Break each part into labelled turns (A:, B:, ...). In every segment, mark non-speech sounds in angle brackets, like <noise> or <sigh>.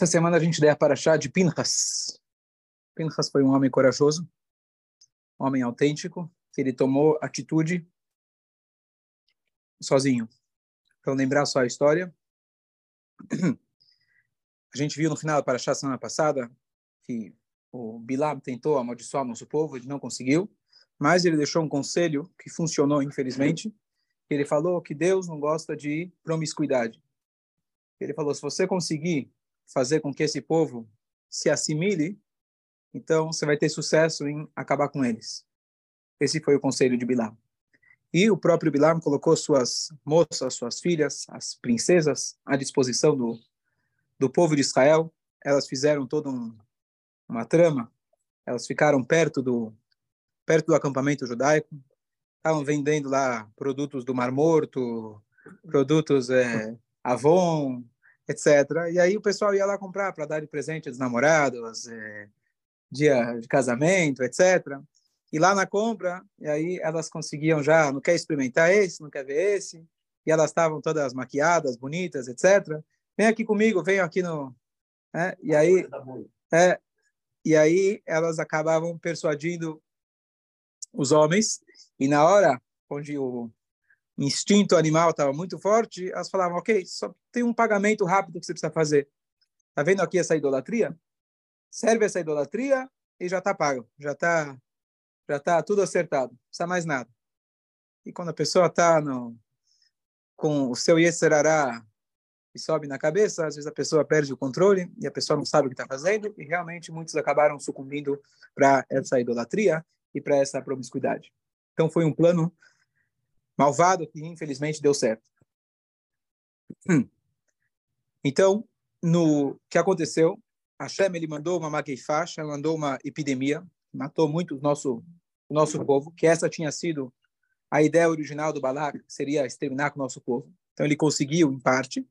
A: Essa semana a gente der para chá de Pinchas. Pinchas foi um homem corajoso, um homem autêntico, que ele tomou atitude sozinho. Para lembrar só a história, a gente viu no final para a semana passada que o Bilam tentou amaldiçoar nosso povo, ele não conseguiu, mas ele deixou um conselho que funcionou, infelizmente. Ele falou que Deus não gosta de promiscuidade. Ele falou: se você conseguir fazer com que esse povo se assimile, então você vai ter sucesso em acabar com eles. Esse foi o conselho de Bilam. E o próprio Bilam colocou suas moças, suas filhas, as princesas, à disposição do, do povo de Israel. Elas fizeram toda um, uma trama. Elas ficaram perto do perto do acampamento judaico. Estavam vendendo lá produtos do Mar Morto, produtos é, Avon, etc. E aí o pessoal ia lá comprar para dar de presente aos namorados, é, dia de casamento, etc. E lá na compra, e aí elas conseguiam já, não quer experimentar esse, não quer ver esse, e elas estavam todas maquiadas, bonitas, etc. Vem aqui comigo, venham aqui no, é, e aí, é, e aí elas acabavam persuadindo os homens, e na hora onde o instinto animal estava muito forte, elas falavam, ok, só tem um pagamento rápido que você precisa fazer. Tá vendo aqui essa idolatria? Serve essa idolatria e já está pago, já está já tá tudo acertado, não precisa mais nada. E quando a pessoa está com o seu Yeserará e sobe na cabeça, às vezes a pessoa perde o controle e a pessoa não sabe o que está fazendo, e realmente muitos acabaram sucumbindo para essa idolatria e para essa promiscuidade. Então foi um plano malvado que infelizmente deu certo. Então, no que aconteceu, Hashem ele mandou uma maqueifacha, mandou uma epidemia, matou muito o nosso o nosso povo, que essa tinha sido a ideia original do Balak, seria exterminar com o nosso povo. Então ele conseguiu em parte.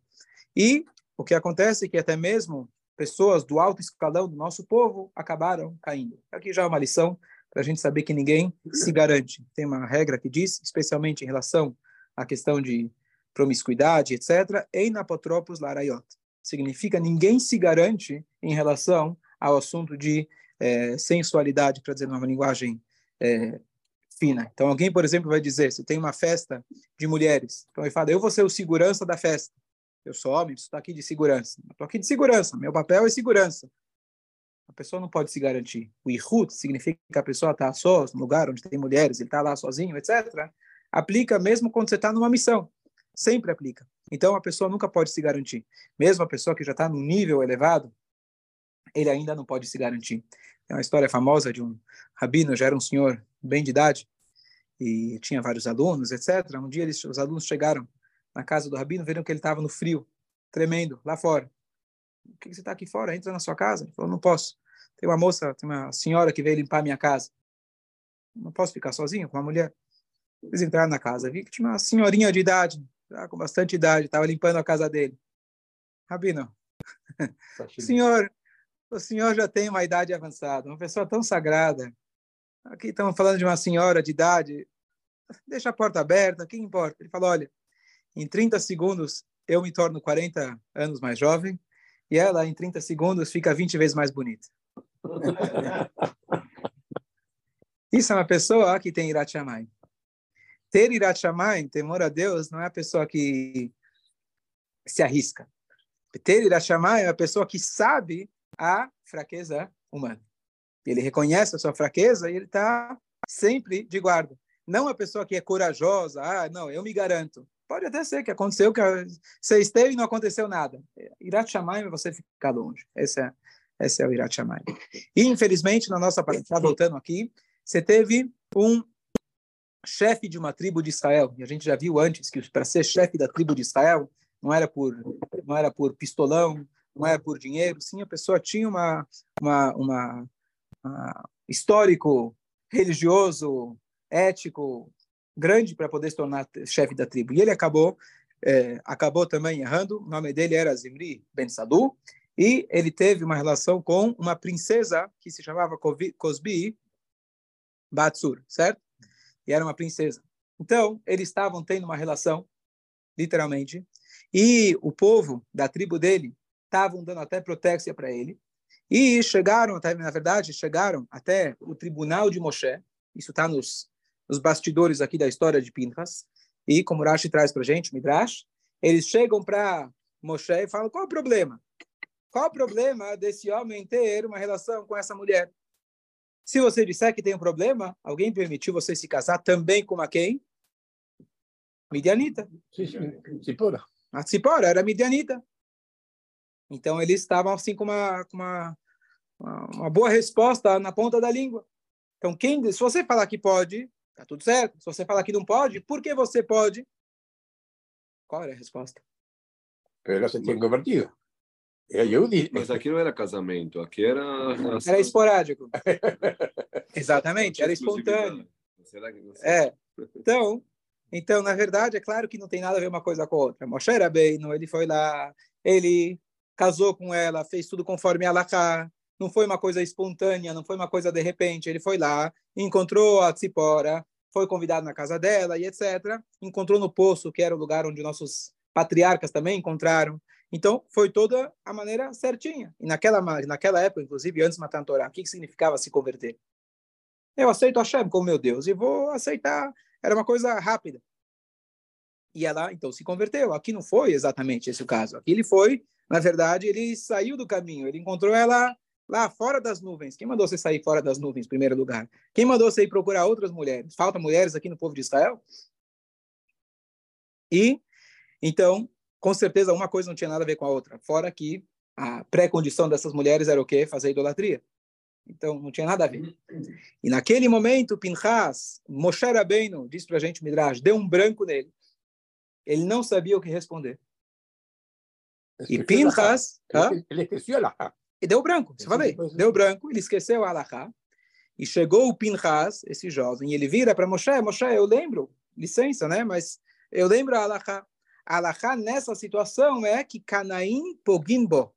A: E o que acontece é que até mesmo pessoas do alto escalão do nosso povo acabaram caindo. Aqui já é uma lição para a gente saber que ninguém se garante. Tem uma regra que diz, especialmente em relação à questão de promiscuidade, etc., apotropos larayot. Significa ninguém se garante em relação ao assunto de é, sensualidade, para dizer numa linguagem é, fina. Então, alguém, por exemplo, vai dizer, se tem uma festa de mulheres, então ele fala, eu vou ser o segurança da festa. Eu sou homem, estou aqui de segurança. Estou aqui de segurança, meu papel é segurança a pessoa não pode se garantir. O ihut significa que a pessoa está só no lugar onde tem mulheres, ele está lá sozinho, etc. Aplica mesmo quando você está numa missão. Sempre aplica. Então a pessoa nunca pode se garantir. Mesmo a pessoa que já está num nível elevado, ele ainda não pode se garantir. É uma história famosa de um rabino, já era um senhor bem de idade, e tinha vários alunos, etc. Um dia eles, os alunos chegaram na casa do rabino, viram que ele estava no frio, tremendo, lá fora por que você está aqui fora? Entra na sua casa. Ele falou, não posso. Tem uma moça, tem uma senhora que veio limpar minha casa. Não posso ficar sozinho com uma mulher. Eles entraram na casa, vi que tinha uma senhorinha de idade, já com bastante idade, estava limpando a casa dele. Rabino, o senhor, o senhor já tem uma idade avançada, uma pessoa tão sagrada. Aqui estamos falando de uma senhora de idade. Deixa a porta aberta, que importa? Ele falou, olha, em 30 segundos eu me torno 40 anos mais jovem e ela, em 30 segundos, fica 20 vezes mais bonita. Isso é uma pessoa que tem Irat. Ter Irat temor a Deus, não é a pessoa que se arrisca. Ter Irat é a pessoa que sabe a fraqueza humana. Ele reconhece a sua fraqueza e ele está sempre de guarda. Não a pessoa que é corajosa, ah, não, eu me garanto. Pode até ser que aconteceu, que você esteve e não aconteceu nada. Irat Shamayim é você ficar longe. Esse é, esse é o Irat Shamayim. E, infelizmente, na nossa parte, voltando aqui, você teve um chefe de uma tribo de Israel. E a gente já viu antes que para ser chefe da tribo de Israel, não era por, não era por pistolão, não era por dinheiro, sim, a pessoa tinha uma, uma, uma, uma histórico religioso, ético, grande para poder se tornar chefe da tribo. E ele acabou é, acabou também errando. O nome dele era Zimri Ben Sadu. E ele teve uma relação com uma princesa que se chamava Cosbi Batsur, certo? E era uma princesa. Então, eles estavam tendo uma relação, literalmente, e o povo da tribo dele estavam dando até proteção para ele. E chegaram, até, na verdade, chegaram até o tribunal de Moshe. Isso está nos, nos bastidores aqui da história de Pinchas. E como Rashi traz para a gente, Midrash, eles chegam para Moshe e falam, qual o problema? Qual o problema desse homem ter uma relação com essa mulher? Se você disser que tem um problema, alguém permitiu você se casar também com a quem? Midianita.
B: Tzipora.
A: A Tzipora era Midianita. Então, eles estavam assim com uma, com uma, uma boa resposta na ponta da língua. Então, quem, se você falar que pode, tá tudo certo. Se você falar que não pode, por que você pode? Qual era a resposta?
B: Ela se tinha convertido. Eu disse.
C: Mas aqui não era casamento, aqui era.
A: Era esporádico. <laughs> Exatamente, era espontâneo. É. <laughs> Então, então, na verdade, é claro que não tem nada a ver uma coisa com a outra. Moshe era bem, ele foi lá, ele casou com ela, fez tudo conforme Alaká, não foi uma coisa espontânea, não foi uma coisa de repente, ele foi lá, encontrou a Tzipora, foi convidado na casa dela e etc. Encontrou no poço, que era o lugar onde nossos patriarcas também encontraram. Então, foi toda a maneira certinha. E naquela, naquela época, inclusive, antes de matar a Torá, o que, significava se converter? Eu aceito Hashem como meu Deus e vou aceitar. Era uma coisa rápida. E ela, então, se converteu. Aqui não foi exatamente esse o caso. Aqui ele foi na verdade, ele saiu do caminho, ele encontrou ela lá fora das nuvens. Quem mandou você sair fora das nuvens, em primeiro lugar? Quem mandou você ir procurar outras mulheres? Falta mulheres aqui no povo de Israel? E, então, com certeza, uma coisa não tinha nada a ver com a outra. Fora que a pré-condição dessas mulheres era o quê? Fazer idolatria. Então, não tinha nada a ver. E naquele momento, Pinchas, Moshe Rabbeinu, diz para a gente, Midrash, deu um branco nele. Ele não sabia o que responder. E Pinchas...
B: Ele esqueceu a
A: E deu branco, você falei. Deu branco, ele esqueceu a Alahá. E chegou o Pinchas, esse jovem, e ele vira para Moshe, Moshe, eu lembro, licença, né? Mas eu lembro a Alahá. A Alahá nessa situação é que Canaim Pogimbo.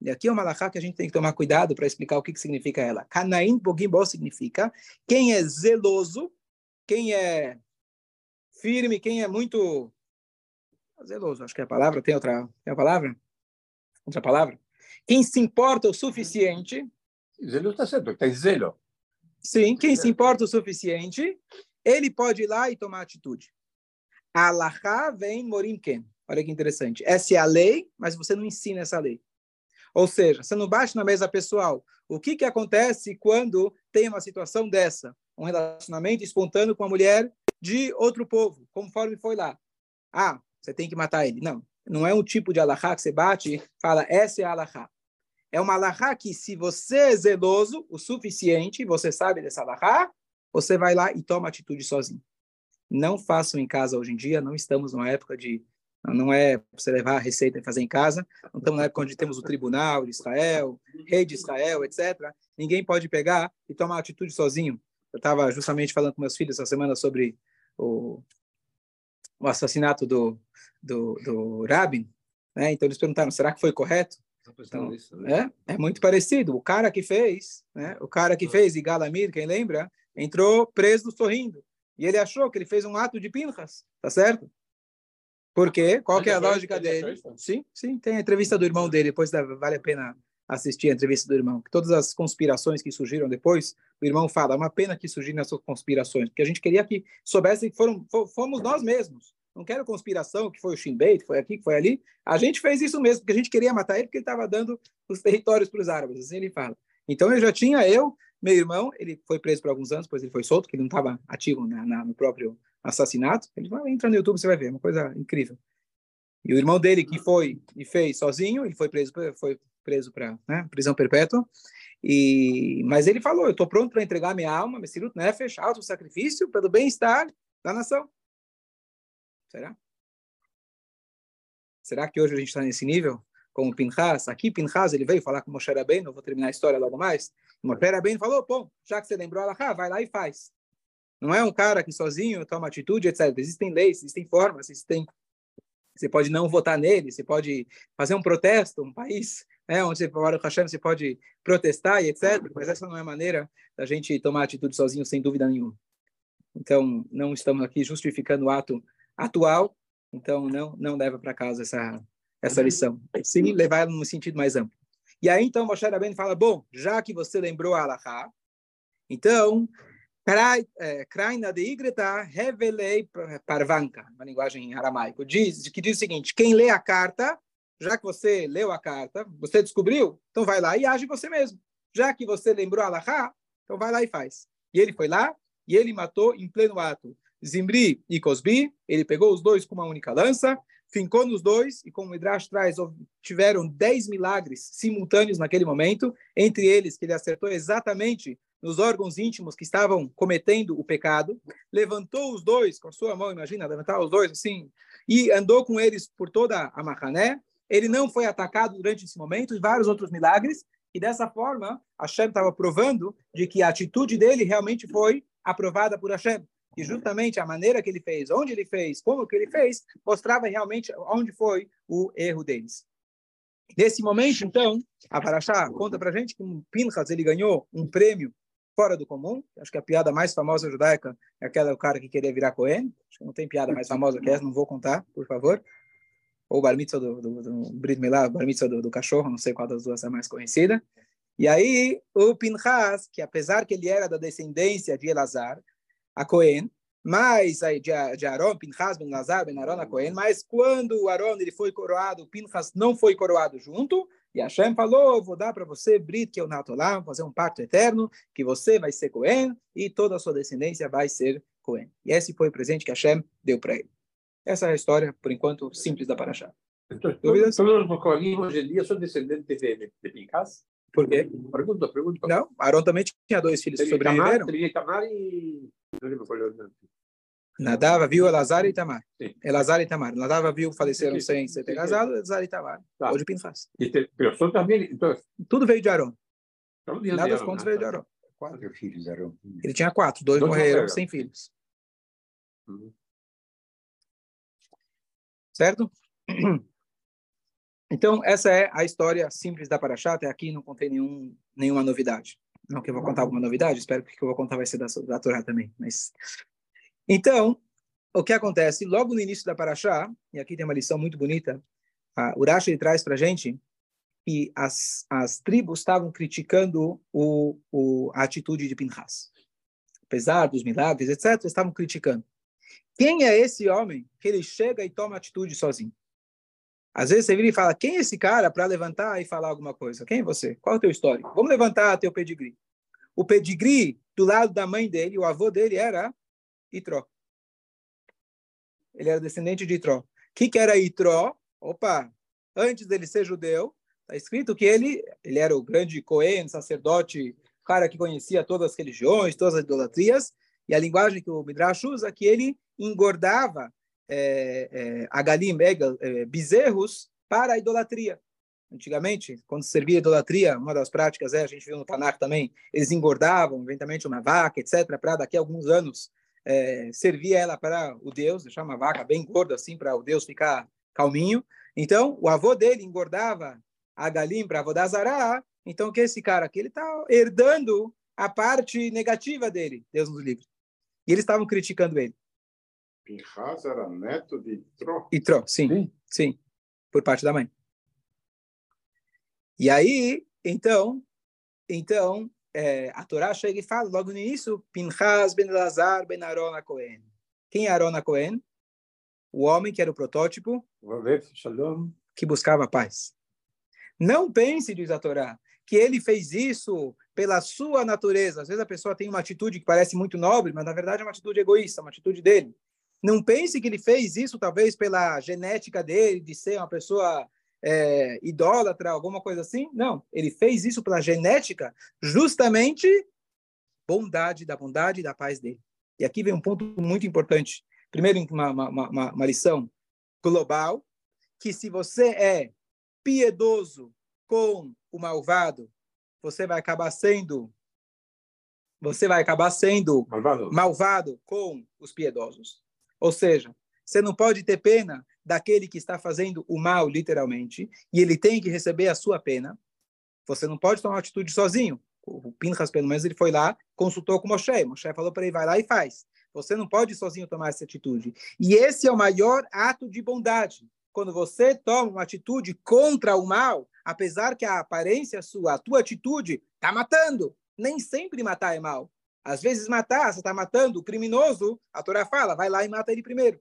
A: E aqui é uma Alahá que a gente tem que tomar cuidado para explicar o que, que significa ela. Canaim Pogimbo significa quem é zeloso, quem é firme, quem é muito zeloso, acho que é a palavra, tem outra, tem a palavra? Outra palavra? Quem se importa o suficiente.
B: Zelo está certo, tem zelo.
A: Sim, quem se importa o suficiente, ele pode ir lá e tomar atitude. Alahá vem morimken. Olha que interessante. Essa é a lei, mas você não ensina essa lei. Ou seja, você não bate na mesa pessoal. O que, que acontece quando tem uma situação dessa? Um relacionamento espontâneo com a mulher de outro povo, conforme foi lá. Ah, você tem que matar ele. Não, não é um tipo de alahá que você bate e fala, essa é a alahá. É uma alahá que, se você é zeloso o suficiente, você sabe dessa alahá, você vai lá e toma atitude sozinho. Não façam em casa hoje em dia, não estamos numa época de. Não é você levar a receita e fazer em casa. Não estamos na época onde temos o tribunal de Israel, rei de Israel, etc. Ninguém pode pegar e tomar atitude sozinho. Eu estava justamente falando com meus filhos essa semana sobre o, o assassinato do, do, do Rabin, né? Então eles perguntaram, será que foi correto? Então, né? é, é muito parecido. O cara que fez, né? O cara que fez Igalamir, quem lembra, entrou preso sorrindo. E ele achou que ele fez um ato de pinchas, tá certo? Por quê? Qual que é a lógica dele? Sim, sim, tem a entrevista do irmão dele, depois vale a pena assistir a entrevista do irmão. Todas as conspirações que surgiram depois, o irmão fala, é uma pena que surgiram essas conspirações, porque a gente queria que soubessem que foram, fomos nós mesmos. Não quero conspiração, que foi o Shimbei, que foi aqui, que foi ali. A gente fez isso mesmo, porque a gente queria matar ele, porque ele estava dando os territórios para os árabes, assim ele fala. Então eu já tinha, eu, meu irmão, ele foi preso por alguns anos, depois ele foi solto, que ele não estava ativo na, na, no próprio assassinato. Ele vai entra no YouTube, você vai ver, é uma coisa incrível. E o irmão dele, que foi e fez sozinho, ele foi preso, foi preso para né, prisão perpétua. E, mas ele falou: Eu estou pronto para entregar minha alma, Messirut Nefesh, alto sacrifício, pelo bem-estar da nação. Será? Será que hoje a gente está nesse nível? Como Pinchas, aqui Pinchas ele veio falar com Moshe Rabbeinu, vou terminar a história logo mais. Moshe Rabbeinu falou, pô, já que você lembrou vai lá e faz. Não é um cara que sozinho toma atitude, etc. Existem leis, existem formas, existem... Você pode não votar nele, você pode fazer um protesto, um país né, onde você, para o Hashem, você pode protestar e etc. Mas essa não é a maneira da gente tomar atitude sozinho, sem dúvida nenhuma. Então, não estamos aqui justificando o ato atual, então não não leva para casa essa essa lição, se levar ela no sentido mais amplo. E aí, então, Moshe Rabbeinu fala, bom, já que você lembrou a Alahá, então, Kraina de Igreta revelei parvanka, uma linguagem em aramaico, diz, que diz o seguinte, quem lê a carta, já que você leu a carta, você descobriu, então vai lá e age você mesmo. Já que você lembrou a Alahá, então vai lá e faz. E ele foi lá e ele matou em pleno ato Zimri e Cosbi, ele pegou os dois com uma única lança, fincou nos dois, e como o Midrash traz, tiveram dez milagres simultâneos naquele momento, entre eles que ele acertou exatamente nos órgãos íntimos que estavam cometendo o pecado, levantou os dois com a sua mão, imagina, levantar os dois assim, e andou com eles por toda a Mahané, ele não foi atacado durante esse momento, e vários outros milagres, e dessa forma, Hashem estava provando de que a atitude dele realmente foi aprovada por Hashem. E justamente a maneira que ele fez, onde ele fez, como que ele fez, mostrava realmente onde foi o erro deles. Nesse momento, então, a Parashá conta para gente que Pinchas ele ganhou um prêmio fora do comum. Acho que a piada mais famosa judaica é aquela do cara que queria virar Cohen. Acho que não tem piada mais famosa que essa, não vou contar, por favor. Ou bar mitzvah do, do, do Brit Milá, bar mitzvah do, do, cachorro, não sei qual das duas é mais conhecida. E aí, o Pinchas, que apesar que ele era da descendência de Elazar, a Cohen, mas aí de, de Aaron, Pinchas, Ben Lazar, Ben Aaron, a Cohen, mas quando o Aaron ele foi coroado, Pinchas não foi coroado junto, e Hashem falou, vou dar para você Brit, que é o Natolá, fazer um pacto eterno, que você vai ser Cohen, e toda a sua descendência vai ser Cohen. E esse foi o presente que Hashem deu para ele. Essa é a história, por enquanto, simples da Parashá.
B: Então, Dúvidas? Todos os hoje em dia são descendentes de, de Pinchas?
A: Por quê?
B: Pergunta, pergunta.
A: Não, Aaron também tinha dois filhos que sobreviveram.
B: Tamar e...
A: Nadava viu Elazar e Tamar. Elazar e Tamar. Nadava viu faleceram sem ser casado, Elazar e Tamar. Tá. Hoje Pinchas.
B: E te, também, então...
A: Tudo veio de Aaron. Nada das contas veio de Aaron.
B: Quatro filhos Aaron.
A: Ele tinha quatro, dois, dois morreram sem filhos. Uhum. Certo? Então, essa é a história simples da Paraxá. Até aqui não contei nenhum, nenhuma novidade. Não que eu vou contar alguma novidade, espero que o que eu vou contar vai ser da, da Torá também. Mas... Então, o que acontece? Logo no início da Paraxá, e aqui tem uma lição muito bonita, a Urash ele traz para a gente que as, as tribos estavam criticando o, o, a atitude de Pinhas. Apesar dos milagres, etc., estavam criticando. Quem é esse homem que ele chega e toma atitude sozinho? Às vezes você vira e fala, quem é esse cara para levantar e falar alguma coisa? Quem é você? Qual é o teu histórico? Vamos levantar teu pedigree. O pedigree do lado da mãe dele, o avô dele era Itró. Ele era descendente de Itró. O que, que era Itró? Opa, antes dele ser judeu, está escrito que ele, ele era o grande Cohen, sacerdote, cara que conhecia todas as religiões, todas as idolatrias, e a linguagem que o Midrash usa, que ele engordava é, é, é, bezerros para a idolatria. Antigamente, quando servia idolatria, uma das práticas é, a gente viu no Tanakh também, eles engordavam, eventualmente, uma vaca, etc., para daqui a alguns anos é, servir ela para o Deus, deixar uma vaca bem gorda assim, para o Deus ficar calminho. Então, o avô dele engordava a galim para Avodazará, então que esse cara aqui, ele está herdando a parte negativa dele, Deus nos livre. E eles estavam criticando ele.
B: Pinhas era neto de Itró.
A: Itró, sim, sim, sim, por parte da mãe. E aí, então, então é, a Torá chega e fala logo no início, Pinhas ben Lazar ben Aaron Cohen. Quem é Aaron Cohen? O homem que era o protótipo que buscava paz. Não pense, diz a Torá, que ele fez isso pela sua natureza. Às vezes a pessoa tem uma atitude que parece muito nobre, mas na verdade é uma atitude egoísta, uma atitude dele. Não pense que ele fez isso talvez pela genética dele, de ser uma pessoa é, idólatra, alguma coisa assim. Não, ele fez isso pela genética, justamente bondade, da bondade e da paz dele. E aqui vem um ponto muito importante. Primeiro, uma, uma, uma, uma lição global, que se você é piedoso com o malvado, você vai acabar sendo você vai acabar sendo malvado, malvado com os piedosos. Ou seja, você não pode ter pena daquele que está fazendo o mal, literalmente, e ele tem que receber a sua pena. Você não pode tomar atitude sozinho. O Pinchas, pelo menos, ele foi lá, consultou com Moshe. Moshe falou para ele, vai lá e faz. Você não pode sozinho tomar essa atitude. E esse é o maior ato de bondade. quando você toma uma atitude contra o mal, apesar que a aparência sua, a tua atitude, está matando. Nem sempre matar é mal. Às vezes matar, você está matando o criminoso, a Torá fala, vai lá e mata ele primeiro.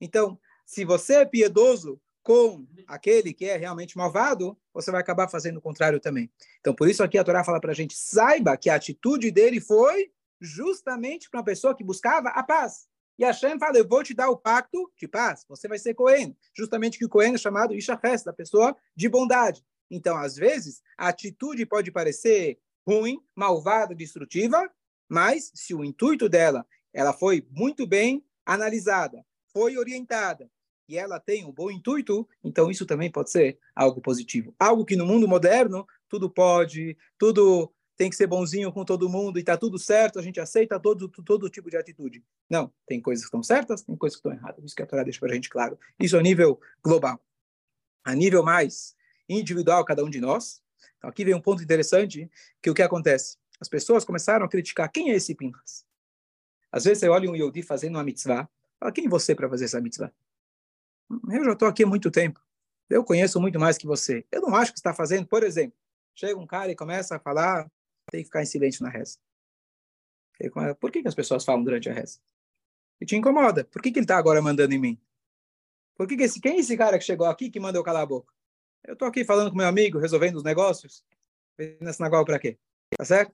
A: Então, se você é piedoso com aquele que é realmente malvado, você vai acabar fazendo o contrário também. Então, por isso aqui a Torá fala para a gente, saiba que a atitude dele foi justamente para uma pessoa que buscava a paz. E Hashem fala, eu vou te dar o pacto de paz, você vai ser Cohen. Justamente que o Cohen é chamado Ishafes, da pessoa de bondade. Então, às vezes, a atitude pode parecer ruim, malvada, destrutiva, mas se o intuito dela ela foi muito bem analisada, foi orientada, e ela tem um bom intuito, então isso também pode ser algo positivo. Algo que no mundo moderno tudo pode, tudo tem que ser bonzinho com todo mundo e está tudo certo, a gente aceita todo, todo tipo de atitude. Não, tem coisas que estão certas, tem coisas que estão erradas. Isso que a Torá deixa para a gente claro. Isso a nível global. A nível mais individual, cada um de nós. Então, aqui vem um ponto interessante, que o que acontece? As pessoas começaram a criticar quem é esse Pinhas. Às vezes você olha um Yodi fazendo uma mitzvah, fala, quem é você para fazer essa mitzvah? Eu já estou aqui há muito tempo. Eu conheço muito mais que você. Eu não acho que está fazendo, por exemplo, chega um cara e começa a falar tem que ficar em silêncio na reza. Por que, que as pessoas falam durante a reza? E te incomoda. Por que, que ele está agora mandando em mim? Por que, esse, quem é esse cara que chegou aqui que manda eu calar a boca? Eu estou aqui falando com meu amigo, resolvendo os negócios. Vem na sinagoga para quê? Tá certo?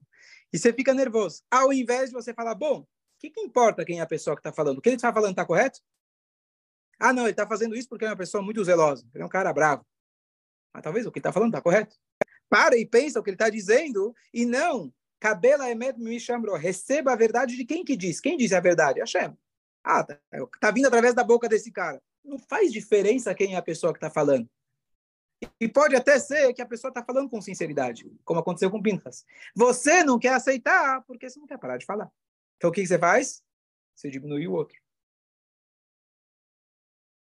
A: E você fica nervoso. Ao invés de você falar, bom, o que, que importa quem é a pessoa que está falando? O que ele está falando está correto? Ah, não, ele está fazendo isso porque é uma pessoa muito zelosa. Ele é um cara bravo. Mas talvez o que está falando está correto para e pensa o que ele está dizendo e não cabela emet me chamou receba a verdade de quem que diz quem diz a verdade Hashem ah tá, tá vindo através da boca desse cara não faz diferença quem é a pessoa que está falando e pode até ser que a pessoa está falando com sinceridade como aconteceu com Pintas você não quer aceitar porque você não quer parar de falar então o que, que você faz você diminui o outro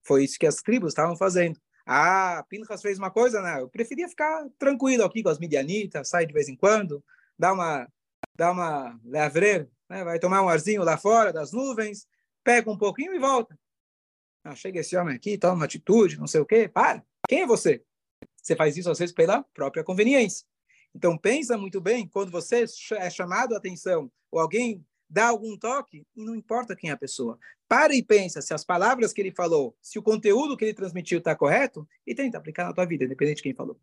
A: foi isso que as tribos estavam fazendo ah, Pinchas fez uma coisa, né? Eu preferia ficar tranquilo aqui com as midianitas, sai de vez em quando, dá uma, dá uma lavreira, né? vai tomar um arzinho lá fora das nuvens, pega um pouquinho e volta. Ah, chega esse homem aqui, toma uma atitude, não sei o quê. Para, quem é você? Você faz isso às vezes pela própria conveniência. Então pensa muito bem, quando você é chamado a atenção, ou alguém dá algum toque, e não importa quem é a pessoa. Para e pensa se as palavras que ele falou, se o conteúdo que ele transmitiu está correto, e tenta aplicar na tua vida, independente de quem falou.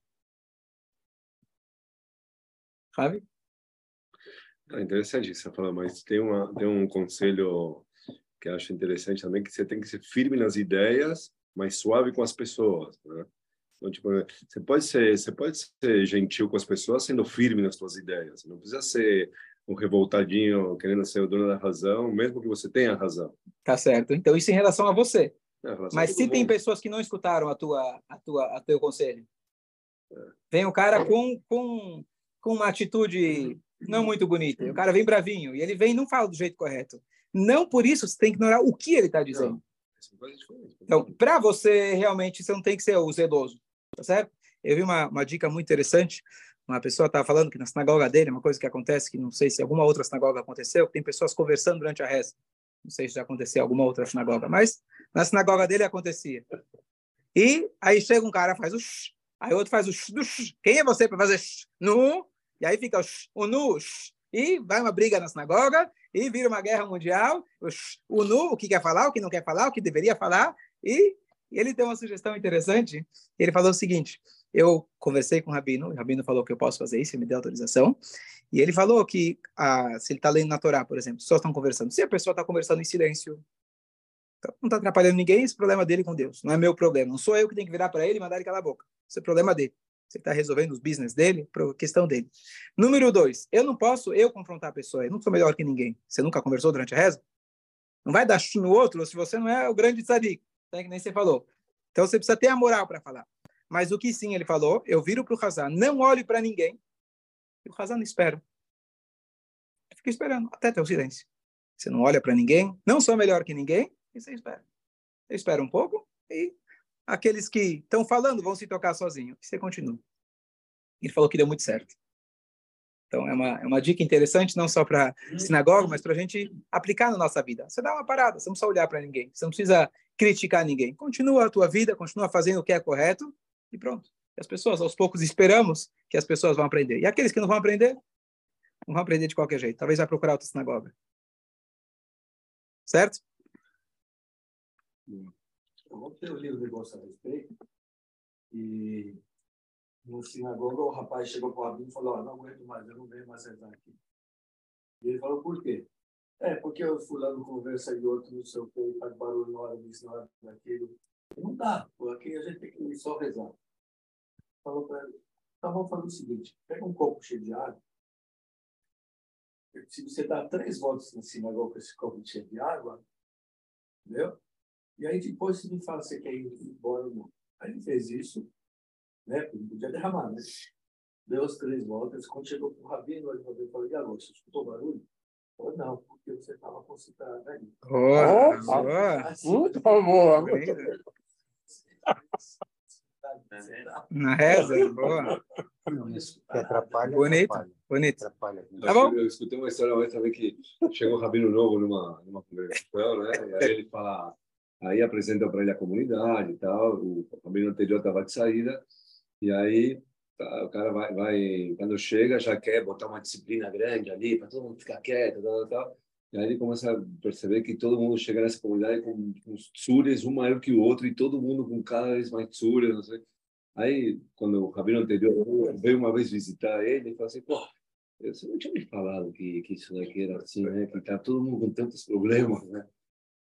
A: Sabe?
C: É interessante isso falou, mas tem, uma, tem um conselho que acho interessante também, que você tem que ser firme nas ideias, mas suave com as pessoas, né? Então, tipo, você pode ser, você pode ser gentil com as pessoas sendo firme nas suas ideias. Não precisa ser um revoltadinho querendo ser o dono da razão, mesmo que você tenha razão.
A: Tá certo. Então isso em relação a você. É, Mas se tem pessoas que não escutaram a tua a tua a teu conselho. É. Vem o cara com com com uma atitude não muito bonita. O cara vem bravinho e ele vem e não fala do jeito correto. Não por isso você tem que ignorar o que ele está dizendo. Então, para você realmente você não tem que ser o zeloso, tá certo? Eu vi uma, uma dica muito interessante uma pessoa estava falando que na sinagoga dele, uma coisa que acontece, que não sei se alguma outra sinagoga aconteceu, tem pessoas conversando durante a reza. Não sei se já aconteceu em alguma outra sinagoga, mas na sinagoga dele acontecia. E aí chega um cara, faz o shh, aí outro faz o shh. Quem é você para fazer shh? Nu. E aí fica o, shh, o nu, shh. E vai uma briga na sinagoga, e vira uma guerra mundial. O, shh, o nu, o que quer falar, o que não quer falar, o que deveria falar. E, e ele tem uma sugestão interessante. Ele falou o seguinte: eu conversei com o Rabino, o Rabino falou que eu posso fazer isso, ele me deu autorização, e ele falou que ah, se ele está lendo na Torá, por exemplo, só estão conversando, se a pessoa está conversando em silêncio, então não está atrapalhando ninguém, esse problema dele com Deus, não é meu problema, não sou eu que tenho que virar para ele e mandar ele calar a boca, esse é o problema dele. Você está resolvendo os business dele, questão dele. Número dois, eu não posso eu confrontar a pessoa, eu não sou melhor que ninguém. Você nunca conversou durante a reza? Não vai dar no outro se você não é o grande tzadik, tá? que nem você falou. Então você precisa ter a moral para falar. Mas o que sim ele falou, eu viro para o Hazan, não olhe para ninguém. E o Hazan espera. Fica esperando até ter o silêncio. Você não olha para ninguém, não sou melhor que ninguém, e você espera. Você espera um pouco e aqueles que estão falando vão se tocar sozinhos. E você continua. Ele falou que deu muito certo. Então, é uma, é uma dica interessante, não só para sinagoga, mas para a gente aplicar na nossa vida. Você dá uma parada, você não precisa olhar para ninguém. Você não precisa criticar ninguém. Continua a tua vida, continua fazendo o que é correto e pronto. E as pessoas, aos poucos, esperamos que as pessoas vão aprender. E aqueles que não vão aprender, não vão aprender de qualquer jeito. Talvez vai procurar outra sinagoga. Certo?
D: Eu li um negócio a respeito e no sinagoga o rapaz chegou para o Rabino e falou, oh, não aguento mais, eu não venho mais sentar aqui. E ele falou, por quê? É, porque o fulano conversa e outro no seu peito, faz barulho na hora disso, na hora daquilo. Não dá, aqui a gente tem que só rezar. Falou para ele, então vamos fazer o seguinte, pega um copo cheio de água, se você dá três voltas na sinagoga com esse copo cheio de água, entendeu? E aí depois você me fala se quer ir embora ou não. Aí ele fez isso, né? Porque podia derramar, né? Deu as três voltas. Quando chegou para o Rabino, ele falou, e agora, você escutou barulho? Falou, não, porque você estava concentrado aí.
A: Boa, boa.
B: Muito boa.
A: Na reza, boa.
E: Que atrapalha.
A: Bonito,
E: atrapalha.
A: bonito.
E: Atrapalha.
A: Tá bom?
C: Eu escutei uma história uma vez também que chegou um rabino novo numa, numa congregação, né? E aí ele fala, aí apresenta para ele a comunidade e tal, o rabino anterior estava de saída, e aí tá, o cara vai, vai, quando chega, já quer botar uma disciplina grande ali, para todo mundo ficar quieto, tal, tal. E aí ele começa a perceber que todo mundo chega nessa comunidade com, os tsures, um maior que o outro, e todo mundo com cada vez mais tsures, não sei. Aí, quando o rabino anterior veio uma vez visitar ele, ele falou assim, pô, você não tinha me falado que, que isso daqui era assim, né? Que tá todo mundo com tantos problemas, né?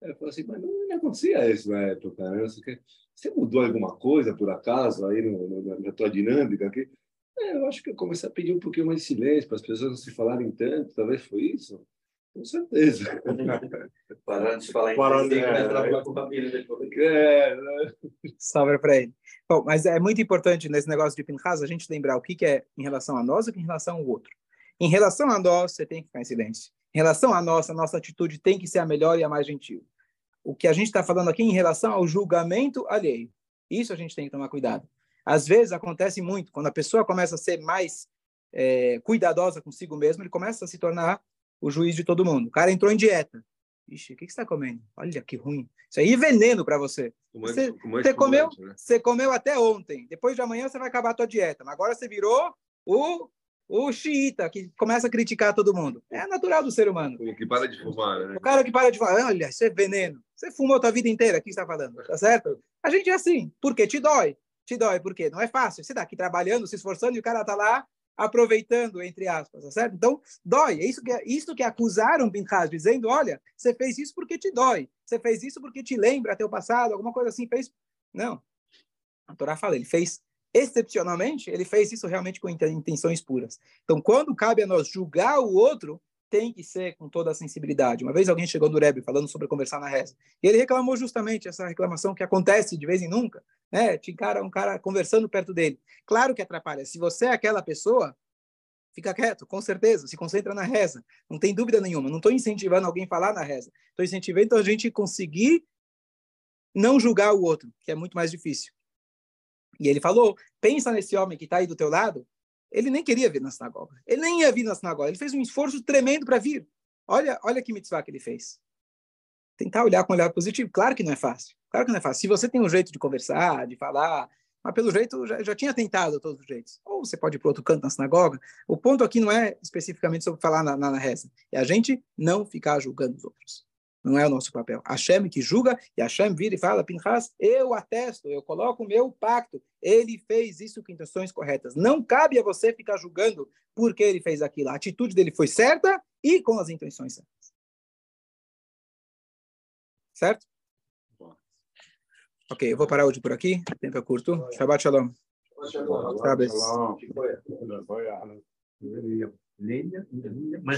C: Eu falei assim, mas não, não acontecia isso na época, né? Não sei o quê. Você mudou alguma coisa, por acaso, aí no, no, na tua dinâmica aqui? É, eu acho que eu comecei a pedir um pouquinho mais de silêncio, para as pessoas não se falarem tanto, talvez foi isso. Com certeza. <laughs>
D: Parando de falar em
B: Parando,
D: Parando,
B: é,
D: entrar com a família depois.
C: É, né?
A: Sobra para ele. Bom, mas é muito importante nesse negócio de Pinchas a gente lembrar o que, que é em relação a nós e o que é em relação ao outro. Em relação a nós, você tem que ficar em silêncio. Em relação a nós, a nossa atitude tem que ser a melhor e a mais gentil. O que a gente está falando aqui em relação ao julgamento alheio. Isso a gente tem que tomar cuidado. Às vezes acontece muito, quando a pessoa começa a ser mais é, cuidadosa consigo mesmo, ele começa a se tornar o juiz de todo mundo. O cara entrou em dieta. Ixi, o que, que você está comendo? Olha que ruim. Isso aí é veneno para você. Você, você comeu,
C: né?
A: você comeu até ontem. Depois de amanhã você vai acabar a tua dieta. Mas agora você virou o, o xiita, que começa a criticar todo mundo. É natural do ser humano.
C: Como que para de fumar, né?
A: O cara que para de falar, olha, isso é veneno. Você fumou a tua vida inteira, o que você está falando? Tá certo? A gente é assim. Por quê? Te dói. Te dói, por quê? Não é fácil. Você está aqui trabalhando, se esforçando, e o cara está lá aproveitando, entre aspas, tá certo? Então, dói. É isso que, isso que acusaram Pinchas, dizendo, olha, você fez isso porque te dói. Você fez isso porque te lembra teu passado, alguma coisa assim. Fez... Não. A Torá fala, ele fez excepcionalmente, ele fez isso realmente com intenções puras. Então, quando cabe a nós julgar o outro, tem que ser com toda a sensibilidade. Uma vez alguém chegou no Rebbe falando sobre conversar na reza, e ele reclamou justamente essa reclamação que acontece de vez em nunca, né? Tinha cara, um cara conversando perto dele. Claro que atrapalha. Se você é aquela pessoa, fica quieto, com certeza, se concentra na reza. Não tem dúvida nenhuma. Não estou incentivando alguém a falar na reza. Estou incentivando a gente conseguir não julgar o outro, que é muito mais difícil. E ele falou: pensa nesse homem que está aí do teu lado, ele nem queria vir na sinagoga. Ele nem ia vir na sinagoga. Ele fez um esforço tremendo para vir. Olha, olha que mitzvah que ele fez. Tentar olhar com um olhar positivo. Claro que não é fácil. Claro que não é fácil. Se você tem um jeito de conversar, de falar, mas pelo jeito já, já tinha tentado todos os jeitos. Ou você pode ir para outro canto na sinagoga. O ponto aqui não é especificamente sobre falar na, na, na reza. É a gente não ficar julgando os outros. Não é o nosso papel. Hashem que julga, e Hashem vira e fala, Pinchas, eu atesto, eu coloco o meu pacto. Ele fez isso com intenções corretas. Não cabe a você ficar julgando porque ele fez aquilo. A atitude dele foi certa e com as intenções certas. Certo? Ok, eu vou parar hoje por aqui. O tempo é curto. Shabbat shalom. Shabbat.
B: Shalom. Foi, foi.